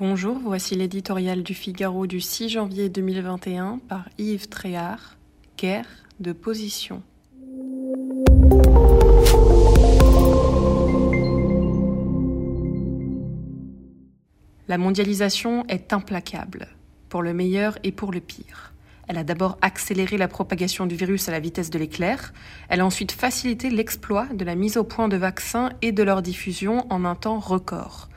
Bonjour, voici l'éditorial du Figaro du 6 janvier 2021 par Yves Tréhard, Guerre de position. La mondialisation est implacable, pour le meilleur et pour le pire. Elle a d'abord accéléré la propagation du virus à la vitesse de l'éclair, elle a ensuite facilité l'exploit de la mise au point de vaccins et de leur diffusion en un temps record.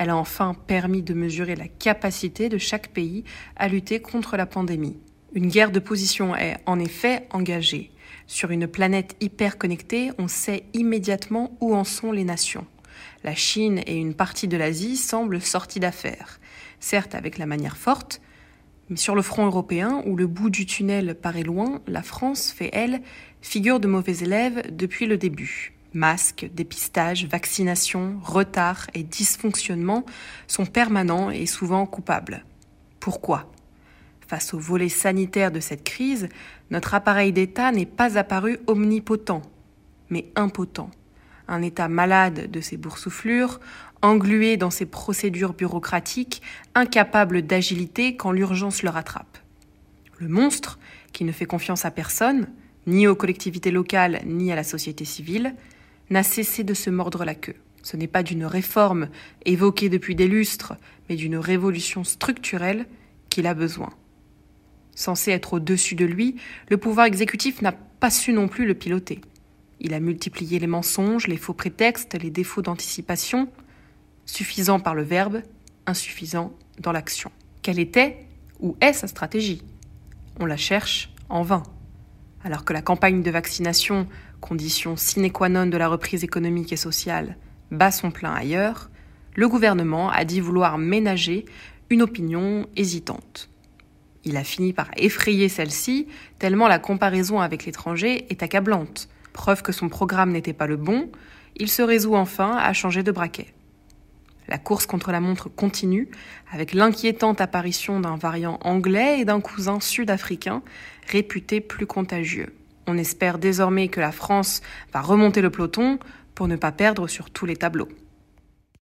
Elle a enfin permis de mesurer la capacité de chaque pays à lutter contre la pandémie. Une guerre de position est en effet engagée. Sur une planète hyper connectée, on sait immédiatement où en sont les nations. La Chine et une partie de l'Asie semblent sorties d'affaires, certes avec la manière forte, mais sur le front européen, où le bout du tunnel paraît loin, la France fait, elle, figure de mauvais élève depuis le début. Masques, dépistage, vaccination, retard et dysfonctionnement sont permanents et souvent coupables. Pourquoi? Face au volet sanitaire de cette crise, notre appareil d'État n'est pas apparu omnipotent, mais impotent. Un État malade de ses boursouflures, englué dans ses procédures bureaucratiques, incapable d'agilité quand l'urgence le rattrape. Le monstre, qui ne fait confiance à personne, ni aux collectivités locales, ni à la société civile, n'a cessé de se mordre la queue. Ce n'est pas d'une réforme évoquée depuis des lustres, mais d'une révolution structurelle qu'il a besoin. Censé être au-dessus de lui, le pouvoir exécutif n'a pas su non plus le piloter. Il a multiplié les mensonges, les faux prétextes, les défauts d'anticipation, suffisant par le verbe, insuffisant dans l'action. Quelle était ou est sa stratégie? On la cherche en vain. Alors que la campagne de vaccination condition sine qua non de la reprise économique et sociale, bat son plein ailleurs, le gouvernement a dit vouloir ménager une opinion hésitante. Il a fini par effrayer celle-ci, tellement la comparaison avec l'étranger est accablante. Preuve que son programme n'était pas le bon, il se résout enfin à changer de braquet. La course contre la montre continue, avec l'inquiétante apparition d'un variant anglais et d'un cousin sud-africain réputé plus contagieux. On espère désormais que la France va remonter le peloton pour ne pas perdre sur tous les tableaux.